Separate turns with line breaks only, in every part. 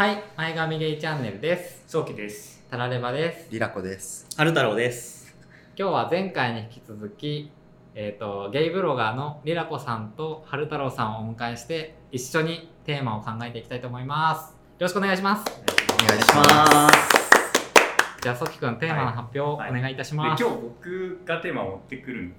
はい、前髪ゲイチャンネルです。
早期です。
タラレバです。
リラコです。
春太郎です。
今日は前回に引き続き、えっ、と、ゲイブロガーのリラコさんと春太郎さんをお迎えして、一緒にテーマを考えていきたいと思います。よろしくお願いします。
お願いし
ま
ます。
じゃあ、ソキくん、テーマの発表をお
はい
願いいたし
で
ます。
今日僕がテーマを持ってくる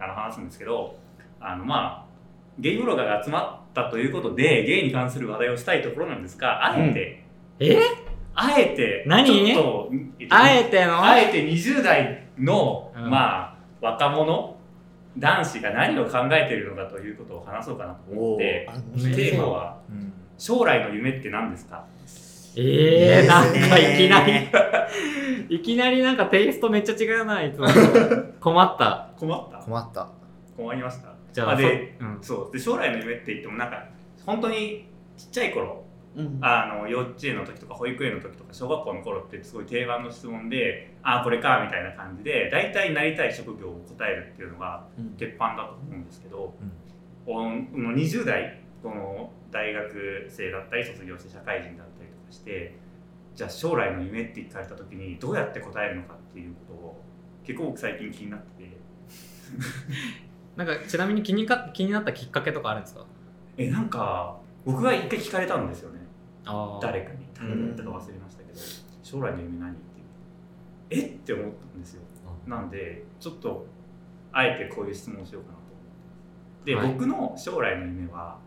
あの話すんですけど、あのまあゲイブロガーが集まったということでゲイに関する話題をしたいところなんですが、あえて、
え？
あえて
何？
ちょっとえっと
あえての？
あえて20代の、
うん。
まあ若者男子が何を考えているのかということを話そうかなと思ってテーマは
うん。
将来の夢って何ですか？
えー、なんかいきなり、
ね
いきなりなんかテイストめっちゃ違うな、いつ。も。困った。
困った？
困った。
困りました？
じゃあ、
あで
そうん、
そう。で将来の夢って言ってもなんか本当にちっちゃい頃
うん。
あの幼稚園の時とか保育園の時とか小学校の頃ってすごい定番の質問でああこれかみたいな感じで大体なりたい職業を答えるっていうのが
うん。
鉄板だと思うんですけど、この20代この大学生だったり卒業して社会人だったりとかしてじゃあ将来の夢って聞かれた時にどうやって答えるのかっていうことを結構僕最近気になってて
なんか、ちなみに気にか気になったきっかけとかあるんですか？
えなんか僕は一回聞かれたんですよね。誰かに。誰だったか忘れましたけど将来の夢何？っていうえ？って思ったんですよ。なんでちょっとあえてこういう質問をしようかなと思って。で、
はい。
僕の将来の夢は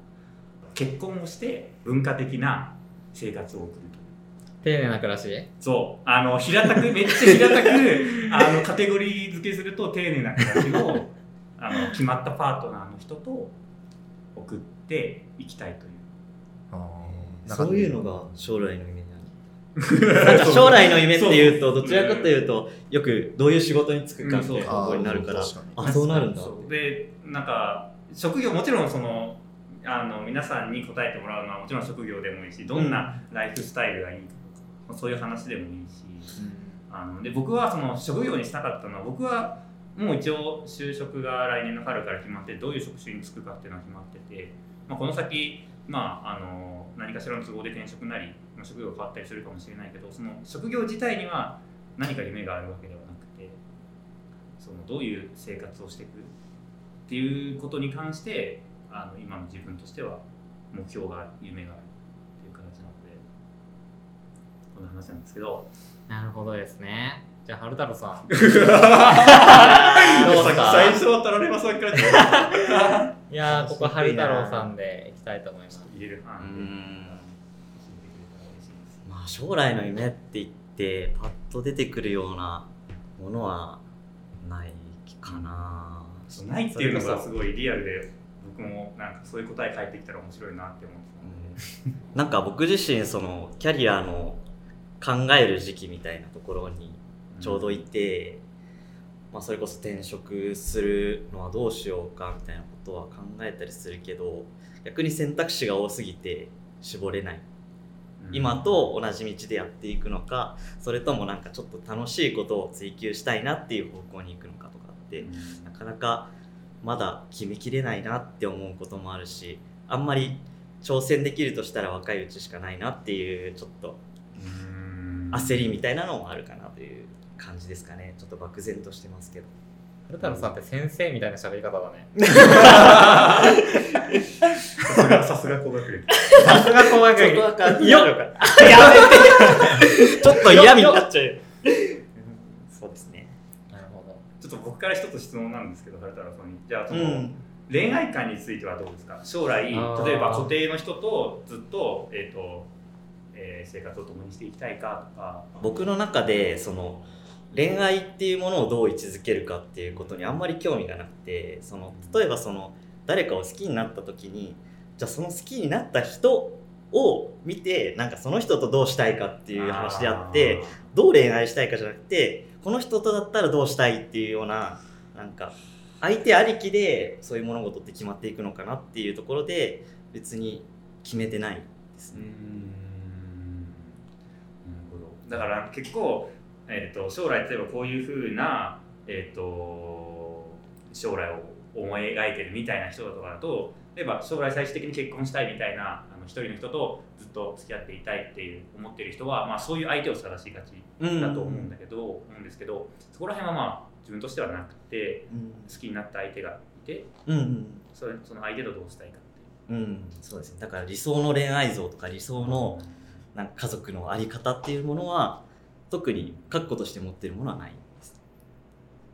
結婚をして文化的な生活を送るという。
丁寧な暮らし？
そう。あの平たくめっちゃ平たく あのカテゴリー付けすると丁寧な暮らしをあの決まったパートナーの人と送っていきたいという。
あ
そういうのが将来の夢なのなんか将来の夢っていうとどちらかというとよくどういう仕事に就くかみたいな方向になるから。
あー確かに。
あそうなるんだ。
そう。でなんか職業もちろんそのあの皆さんに答えてもらうのはもちろん職業でもいいしどんなライフスタイルがいいかとかそういう話でもいいし。あので僕はその職業にしたかったのは僕はもう一応就職が来年の春から決まってどういう職種に就くかっていうのは決まってて、まあ、この先、まあ、あの何かしらの都合で転職なり、職業が変わったりするかもしれないけどその職業自体には何か夢があるわけではなくてそのどういう生活をしていくっていうことに関してあの今の自分としては目標がある夢があるっていう形なのでこんな話なんですけど
なるほどですね。じゃあ、春太郎さん。
どうですか？
最初はタラレバさんか？ら
いやー、ここ春太郎さんでいきたいと思います。
入れる範囲で
うん。
教えてくれたら嬉しいです
まあ将来の夢って言ってパッと出てくるようなものはないかな、
ないっていうのがすごいリアルで僕もなんかそういう答え返ってきたら面白いなって思ってたので、
なんか僕自身そのキャリアの考える時期みたいなところにちょうどいて、まあ、それこそ転職するのはどうしようかみたいなことは考えたりするけど逆に選択肢が多すぎて絞れない。
うん。
今と同じ道でやっていくのかそれともなんかちょっと楽しいことを追求したいなっていう方向に行くのかとかって
うん。
なかなかまだ決めきれないなって思うこともあるしあんまり挑戦できるとしたら若いうちしかないなっていうちょっと
うん。
焦りみたいなのもあるかなという感じですかね。ちょっと漠然としてますけど。
春太郎さんって先生みたいな喋り方だね。
さすがさすが高学歴。
さすが高学歴。
は感
じなの
かやめて。ちょっと嫌味になっちゃうよ。そうですね。
なるほど。
ちょっと僕から一つ質問なんですけど春太郎さんに。じゃあその、
うん。
恋愛観についてはどうですか？将来例えば固定の人とずっと,、えーとえー生活を共にしていきたいかとか。
僕の中でその恋愛っていうものをどう位置づけるかっていうことにあんまり興味がなくてその例えばその誰かを好きになった時にじゃあその好きになった人を見てなんかその人とどうしたいかっていう話であってどう恋愛したいかじゃなくてこの人とだったらどうしたいっていうようななんか相手ありきでそういう物事って決まっていくのかなっていうところで別に決めてないですね。
だから結構、えー、と将来例えばこういうふうな、えー、と将来を思い描いてるみたいな人とかだと例えば将来最終的に結婚したいみたいなあの一人の人とずっと付き合っていたいっていう思ってる人は、まあ、そういう相手を探しがちだと思うんだけど、思うんですけどそこら辺はまあ自分としてはなくて
うん。
好きになった相手がいて
うんうん。
それその相手とどうしたいかっていう。
うん。そうですね。だから理想の恋愛像とか理想のなんか家族のあり方っていうものは特に確固として持ってるものはないです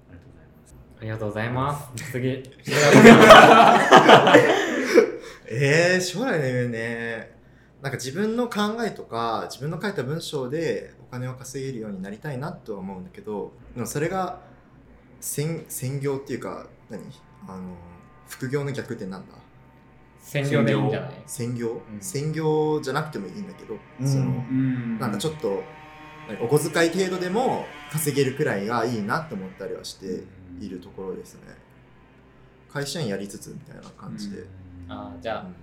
ありがとうございます。
ありがとうございます。次。
えー、将来の夢ね。なんか自分の考えとか、自分の書いた文章でお金を稼げるようになりたいなとは思うんだけど、でもそれが専専業っていうか、何？あの、副業の逆ってなんだ？
専業でいいんじゃない？
専業、
ん
専業じゃなくてもいいんだけど、
うん
その、
うん
なんかちょっと、何お小遣い程度でも稼げるくらいがいいなと思ったりはしているところですね。会社員やりつつみたいな感じで。
あーじゃあ、
うん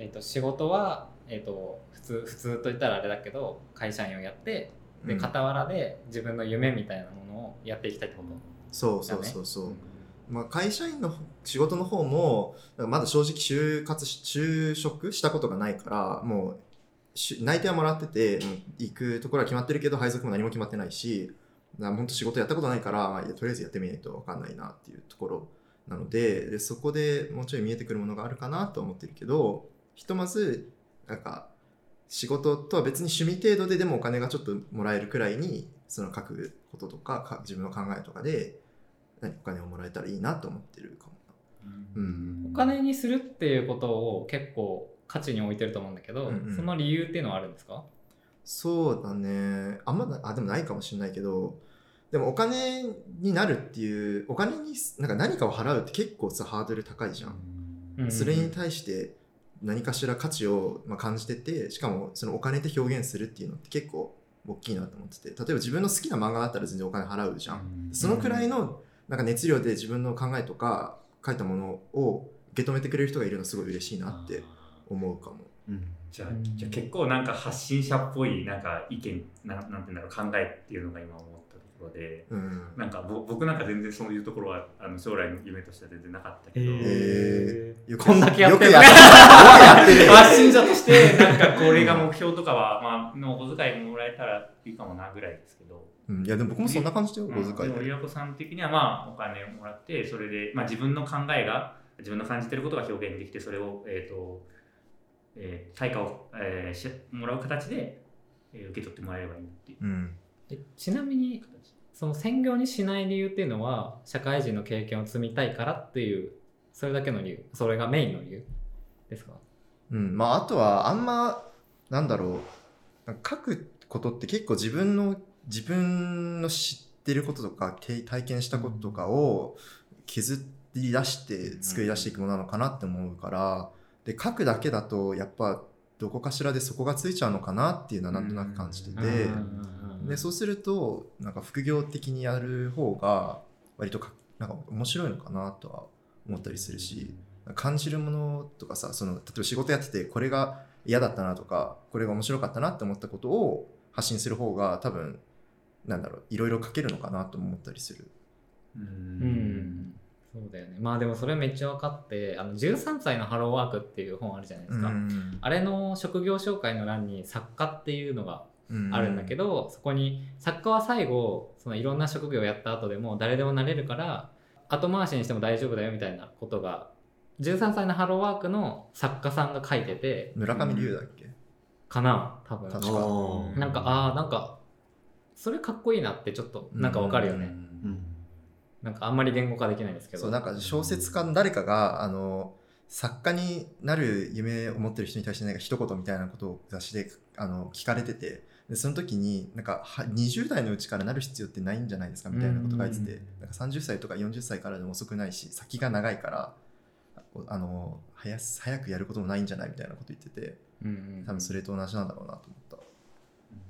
えっと仕事は、えっと普通普通と言ったらあれだけど会社員をやってで
うん
傍らで自分の夢みたいなものをやっていきたいってこと
そうそうそうそう。まあ、会社員の仕事の方もまだ正直就活し就職したことがないからもうし内定はもらっててうん行くところは決まってるけど配属も何も決まってないし本当仕事やったことないから、まあいとりあえずやってみないと分かんないなっていうところなのででそこでもうちょい見えてくるものがあるかなと思ってるけどひとまずなんか仕事とは別に趣味程度ででもお金がちょっともらえるくらいにその書くこととかか自分の考えとかで何お金をもらえたらいいなと思ってるかもうん。
お金にするっていうことを結構価値に置いてると思うんだけど、
うんうん。
その理由っていうのはあるんですか？
そうだね。あんまなあでもないかもしれないけどでもお金になるっていうお金になんか何かを払うって結構さハードル高いじゃん、
うん
それに対して何かしら価値をまあ感じててしかもそのお金で表現するっていうのって結構大きいなと思ってて。例えば自分の好きな漫画だったら全然お金払うじゃん、そのくらいのなんか熱量で自分の考えとか書いたものを受け止めてくれる人がいるのはすごい嬉しいなって思うかも。
うん。
じゃあじゃあ結構なんか発信者っぽいなんか意見ななんていうんだろう考えっていうのが今思ったところで
うん、
なんかぼ僕なんか全然そういうところはあの将来の夢としては全然なかったけど、
えー。
こんだけやってる。
よくやってる。
発信者としてなんかこれが目標とかは、まあ、のお小遣いもらえたらいいかもなぐらいですけど、
うん、いやでも僕もそんな感じだよ、
うん。
小遣いで。
でもりわこさん的にはまあお金をもらってそれで、まあ、自分の考えが自分の感じてることが表現できてそれを、えーとえー対価を、えーしもらう形で、えー受け取ってもらえればいいっていう。
うん、
でちなみにその専業にしない理由っていうのは社会人の経験を積みたいからっていうそれだけの理由それがメインの理由ですか？
うん、まああとはあんまなんだろう。書くことって結構自分の自分の知ってることとかて体験したこととかを削り出して作り出していくものなのかなって思うからで書くだけだとやっぱどこかしらでそこがついちゃうのかなっていうのはなんとなく感じてて。でそうするとなんか副業的にやる方が割とかなんか面白いのかなとは思ったりするし感じるものとかさその例えば仕事やっててこれが嫌だったなとかこれが面白かったなって思ったことを発信する方が多分なんだろういろいろ書けるのかなと思ったりする。
う
うんそうだよね。まあでもそれめっちゃ分かってあの13歳のハローワークっていう本あるじゃないですか、
うん。
あれの職業紹介の欄に作家っていうのがあるんだけど、そこに作家は最後そのいろんな職業をやった後でも誰でもなれるから後回しにしても大丈夫だよみたいなことが13歳のハローワークの作家さんが書いてて
村上龍だっけ、
かな多分。
確か。
なんかああなんかそれかっこいいなってちょっとなんかわかるよね、
うん
なんかあんまり言語化できないんですけど。
そうなんか小説家の誰かがあの作家になる夢を持ってる人に対してなんか一言みたいなことを雑誌であの聞かれててでその時になんかは20代のうちからなる必要ってないんじゃないですかみたいなこと書いてて、
うん
なんか30歳とか40歳からでも遅くないし先が長いからあの早す早くやることもないんじゃないみたいなこと言ってて
うんうん
多分それと同じなんだろうなと思った。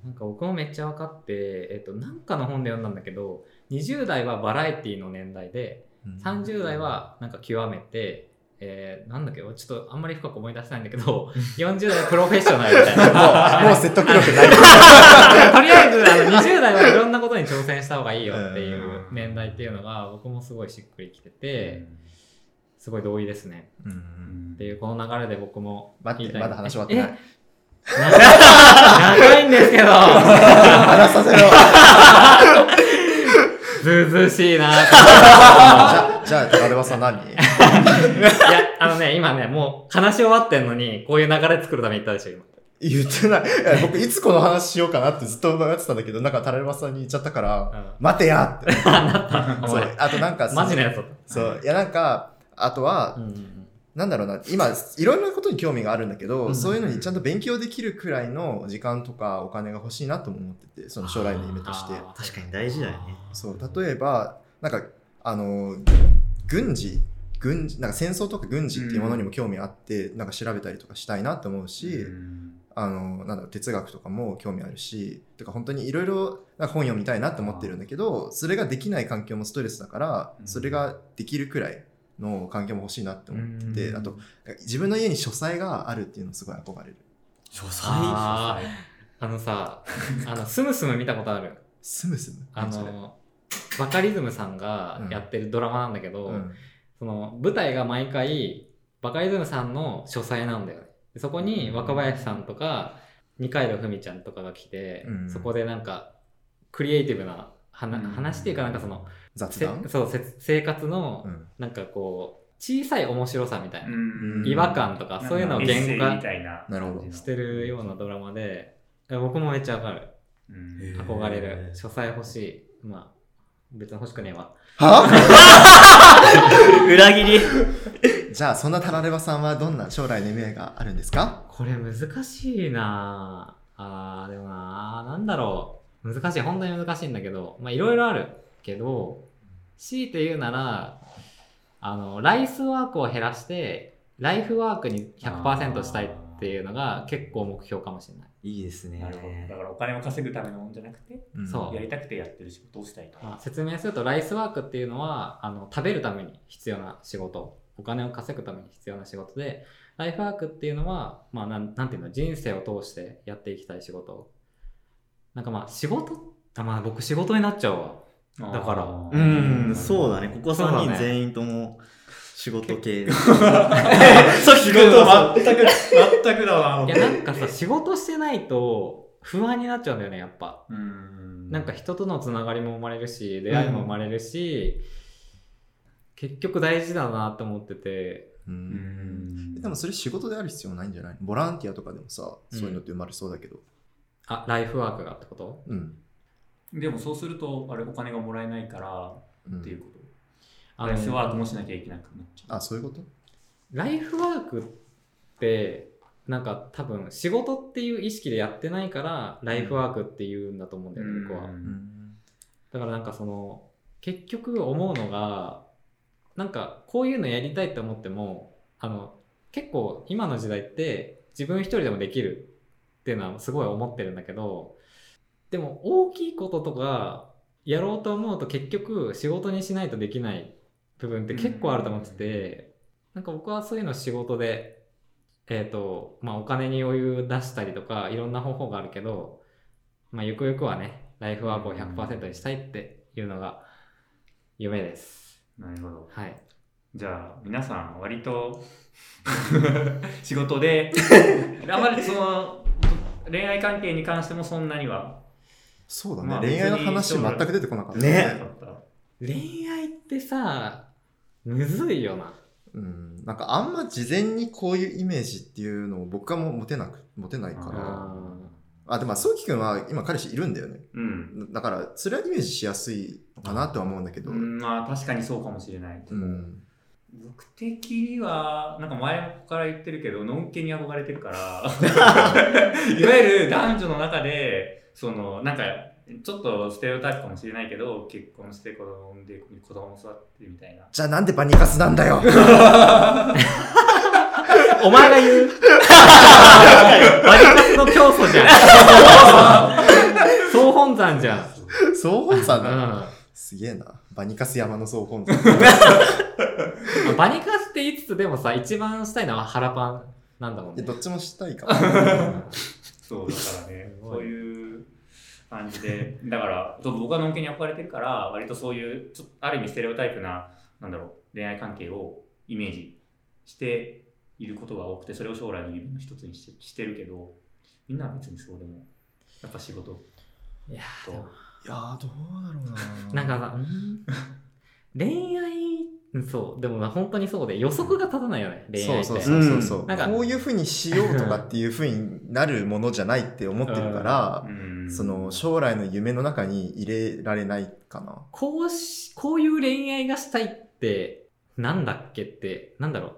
なんか僕もめっちゃ分かって、えっと、なんかの本で読んだんだけど20代はバラエティの年代で
うん。
30代はなんか極めて、えーなんだっけちょっとあんまり深く思い出せないんだけど40代はプロフェッショナルみたいな
もう説得力ない。
とりあえずあの20代はいろんなことに挑戦した方がいいよっていう年代っていうのが僕もすごいしっくりきててすごい同意ですね。
うん。うん
っていうこの流れで僕も
まだ話終わってない。
え長いんですけど。
話させろ。
ずずしいな
じゃじゃあ高田さん何
いやあのね今ねもう話し終わってんのにこういう流れ作るために言ったでしょ今
言ってないい僕いつこの話しようかなってずっと迷ってたんだけどなんかタラレバさんに言っちゃったから、
うん
待てやって
お前
そうあとなんか
マジなやつ
そういやなんかあとは、
うん
なんだろうな、今、いろんなことに興味があるんだけど、
うん。
そういうのにちゃんと勉強できるくらいの時間とかお金が欲しいなとも思ってて、その将来の夢として。
確かに大事だよね。
そう、例えば、なんか、あの、軍事、軍事、なんか戦争とか軍事っていうものにも興味あって、なんか調べたりとかしたいなと思うし、
うん。
あの、なんだろう、哲学とかも興味あるし、とか本当にいろいろ本読みたいなって思ってるんだけど、それができない環境もストレスだから、
うん。
それができるくらいの環境も欲しいなって思ってあと、自分の家に書斎があるっていうのすごい憧れる。
書斎？
あのさ あのスムスム見たことある？
スムスム？
あのバカリズムさんがやってるドラマなんだけど、
うん。
その舞台が毎回バカリズムさんの書斎なんだよね。でそこに若林さんとか二階堂ふみちゃんとかが来て、
うん。
そこでなんかクリエイティブな話,、
うん。
話っていうかなんかそのせ
雑談？
そうせ生活の
うん。
なんかこう小さい面白さみたいな、
うん。
違和感とかそういうのを言語化
たいな
なるほど。
感じの
してるようなドラマで僕もめっちゃわかる。憧れる。書斎欲しい。まあ別に欲しくねえわ。
は？
裏切り。
じゃあ、そんなタラレバさんはどんな将来の夢があるんですか？
これ難しいな。あーでもなーなんだろう。難しい。本当に難しいんだけど。まあいろいろあるけど強いて言うならあのライスワークを減らしてライフワークに100%したいっていうのが結構目標かもしれない。
いいですね。
なるほど。だからお金を稼ぐためのもんじゃなくて
うん。
そう。
やりたくてやってる仕事をしたいと。
まあ、説明するとライスワークっていうのはあの食べるために必要な仕事。お金を稼ぐために必要な仕事でライフワークっていうのは、まあ、なんなんていうの人生を通してやっていきたい仕事。なんかまあ仕事あまあ僕仕事になっちゃうわだから。
うんそうだね。ここ3
そうだね。
人全員とも仕事系。
そう仕事全く全くだない
やなんかさ仕事してないと不安になっちゃうんだよねやっぱ。
うん。
なんか人とのつながりも生まれるし出会いも生まれるし、結局大事だなって思ってて。
う
うん。ん
でもそれ仕事である必要ないんじゃない？ボランティアとかでもさ、そういうのって生まれそうだけど。
あライフワークがってこと？
うん。
でもそうするとあれお金がもらえないから
うん。
っていうこと。
あ
ライスワークもしなきゃいけなくなっちゃう。
あ、そういうこと？
ライフワークってなんか多分仕事っていう意識でやってないからライフワークっていうんだと思うんだよね、僕は。
うん。
だからなんかその結局思うのがなんかこういうのやりたいって思ってもあの結構今の時代って自分一人でもできるっていうのはすごい思ってるんだけどでも大きいこととかやろうと思うと結局仕事にしないとできない部分って結構あると思ってて、なんか僕はそういうの仕事でえっ、とまあお金に余裕出したりとかいろんな方法があるけどまあゆくゆくはねライフワークを100%にしたいっていうのが夢です。
なるほど。
はい。
じゃあ皆さん割と 仕事であまりその恋愛関係に関してもそんなには
そうだね、
まあ
恋愛の話全く出てこなかった
ね
恋愛ってさむずいよな
うん。なんかあんま事前にこういうイメージっていうのを僕はもう持てなく、持てないから。
あ
あ、でも、そうきくんは今彼氏いるんだよね。
うん
だから、それはイメージしやすいのかなとは思うんだけど。
う
うん。
んまあ確かにそうかもしれない、
うん。
僕的にはなんか前から言ってるけどのんけに憧れてるから いわゆる男女の中でそのなんかちょっとステレオタイプかもしれないけど結婚して子供産んで子供育ってるみたいな。
じゃあなんでバニカスなんだよ。
お前が言う。バリカスの教祖じゃん。総本山じゃん、
総本山だ。
うん。
すげえな。バニカス山の総本山。
バニカスって言いつつでもさ一番したいのは腹パンなんだもんね。
でどっちもしたいか
そうだからね。そういう感じで。だから僕はのんけに憧れてるから割とそういうちょっとある意味ステレオタイプななんだろう恋愛関係をイメージしていることが多くてそれを将来の夢の一つにしてしてるけどみんなは別にそうでもやっぱ仕事
いや
と。
いやーどうだろう
な んかさ、うん。恋愛、うんそう、でもな本当にそうで、予測が立たないよね、恋愛って。
そうそうそうそうそう、
ん。なんか
こういうふうにしようとかっていうふうになるものじゃないって思ってるから、
うん
その将来の夢の中に入れられないかな
こうし、こういう恋愛がしたいって、なんだっけって、なんだろ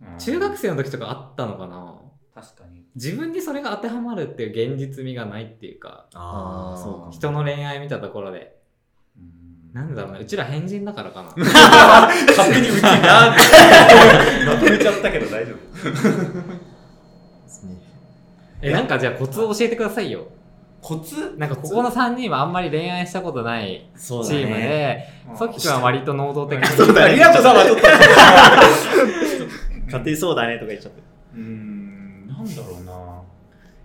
う。
中学生の時とかあったのかな
確かに
自分にそれが当てはまるっていう現実味がないっていうか、
ああ、そうか。
人の恋愛見たところで。
うん
なんだろうね、うちら変人だからかな。
勝手にうちなってまとめちゃったけど大丈夫
え、なんかじゃあコツを教えてくださいよ。
コツ？
なんかここの3人はあんまり恋愛したことない
そう
チームで、ソキ君は割と能動的に。
そうだね。リアコさんはちょっと。
勝手にそうだねとか言っちゃって。
うーんなんだろうな。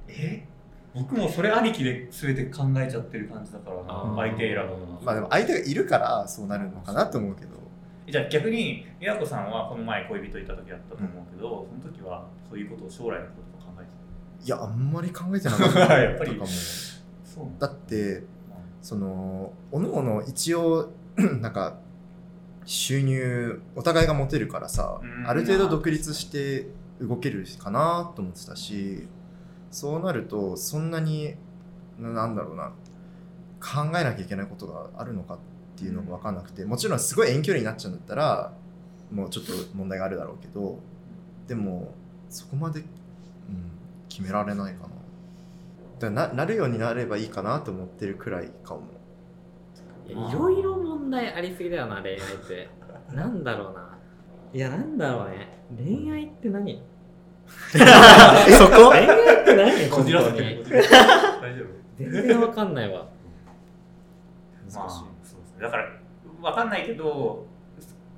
え？僕もそれありきで全て考えちゃってる感じだから相手選ぶの。
まあでも相手がいるからそうなるのかなと思うけど。
じゃあ逆にリアコさんはこの前恋人いた時だったと思うけど、その時はそういうことを将来のこと
いやあんまり考えてなかった。
やっぱり。
かも。だ。ってそのおのおの一応 なんか収入お互いが持てるからさ、
うん。
ある程度独立して動けるかなと思ってたしそうなるとそんなにななんだろうな考えなきゃいけないことがあるのかっていうのが分かんなくてもちろんすごい遠距離になっちゃうんだったらもうちょっと問題があるだろうけどでもそこまで、うん、決められないかな。ななるようになればいいかなと思ってるくらいかも。
いやいろいろ問題ありすぎだよな、恋愛って。なんだろうな。いや、なんだろうね。恋愛って何？
そこ？
恋愛って何？
こじらせて
本
る大丈夫
全然わかんないわ。
まあそうですねだから分かんないけど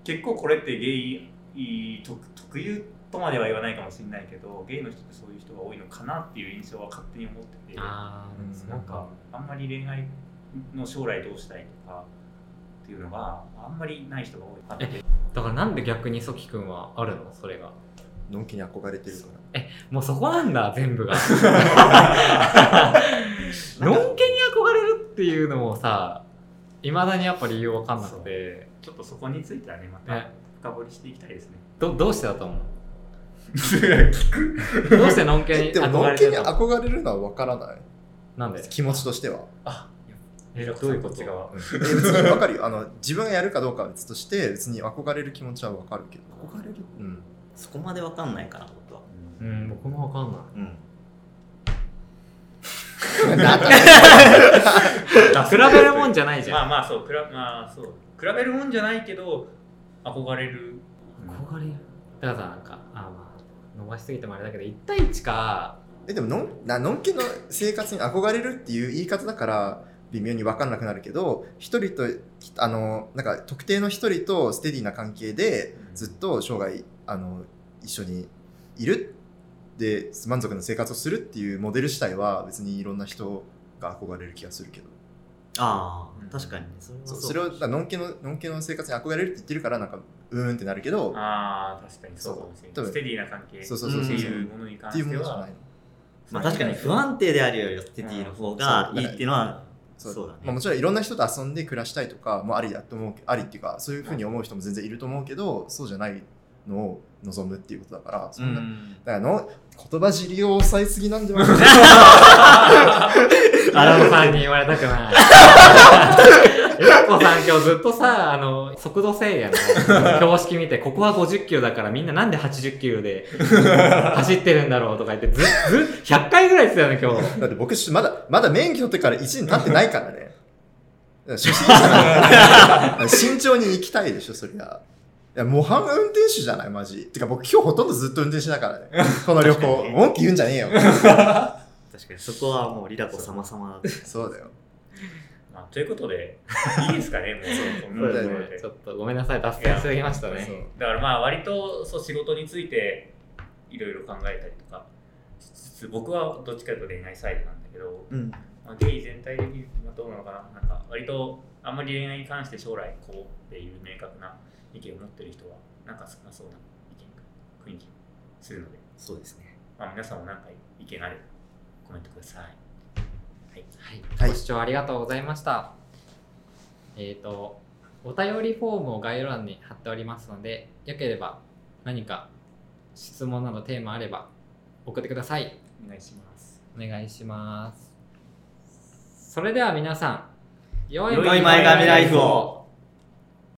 結構これってゲイ特特有とまでは言わないかもしれないけどゲイの人ってそういう人が多いのかなっていう印象は勝手に思ってて。
あ
うん
なんかあんまり恋愛の将来どうしたいとかっていうのがあんまりない人が多い。
えだからなんで逆にソキ君はあるの？それが。
のんきに憧れてるから。
もうそこなんだ、全部が。のんけに憧れるっていうのもさ、いまだにやっぱ理由わかんなくて、
ちょっとそこについてはねまた
ね
深掘りしていきたいですね。
どどうしてだと思う？
聞く？
どうしてのんけに
でも、の？
憧
んけに
れてるの
憧れるのは分からない。
なんで？
気持ちとしては。
あ
えどういうこ
っち側？
え別に分かるよあの。自分がやるかどうかは別として、別に憧れる気持ちは分かるけど。憧れる？うん。
そこまでわかんないかな、僕は。
うん、僕もわかんない。
うん。
なんか
比べるもんじゃないじゃん。
まあまあそうくらまあそう比べるもんじゃないけど憧れる
憧れるだからさ、なんか、あまあ、伸ばしすぎてもあれだけど、1対1か、
えでものんなのんけの生活に憧れるっていう言い方だから微妙に分かんなくなるけど一人とあのなんか特定の一人とステディな関係でずっと生涯あの一緒にいるで満足な生活をするっていうモデル自体は別にいろんな人が憧れる気がするけど。
ああ、確かに。ね。それは
そうそれをのんけののんけの生活に憧れるって言ってるからなんかうーんってなるけど
ああ確かにそうかもしれ
そう。
ないステディな関係。
そう
そうそうそう。
っていうものに関
っていう
しては。
ものじゃないの
まあ確かに不安定であるよりはステディの方がいいっていうのは、
そう。
そうだね。
まあ、もちろんいろんな人と遊んで暮らしたいとかもありだと思うありっていうかそういうふうに思う人も全然いると思うけどそうじゃないのを望むっていうことだからそんな、だからの言葉尻を抑えすぎなんじゃないか
アラモさんに言われたくない。ゆかこさん今日ずっとさ、あの、速度制限の。標識見て、ここは50キロだからみんななんで80キロで走ってるんだろうとか言って、ず、ず、100回ぐらい言ってたよね、今日。
だって僕まだまだ免許取ってから1年経ってないからね。初心者なんだ慎重に行きたいでしょそりゃ。いや模範運転手じゃないマジ。てか僕今日ほとんどずっと運転しながらね。この旅行文句言うんじゃねえよ。
確かにそこはもうリラコ様々だ
そうだよ
まあ、ということで いいですかねもう。そところで
ちょっとごめんなさい、脱線しすぎましたね。
だからまあ割とそう仕事についていろいろ考えたりとかしつつ僕はどっちかというと恋愛サイドなんだけど、
うん。
まあ、ゲイ全体的にはどうなのかな。なんか割とあんまり恋愛に関して将来こうっていう明確な意見を持ってる人はなんか少なそうな意見雰囲気するので、
そうですね。
まあ、皆さんも何か意見あればコメントください
はい、
はい
ご視聴ありがとうございました。えっ、と、お便りフォームを概要欄に貼っておりますので、よければ何か質問などテーマあれば送ってください。
お願いします
お願いします。それでは皆さん、良
良
い前髪ライフを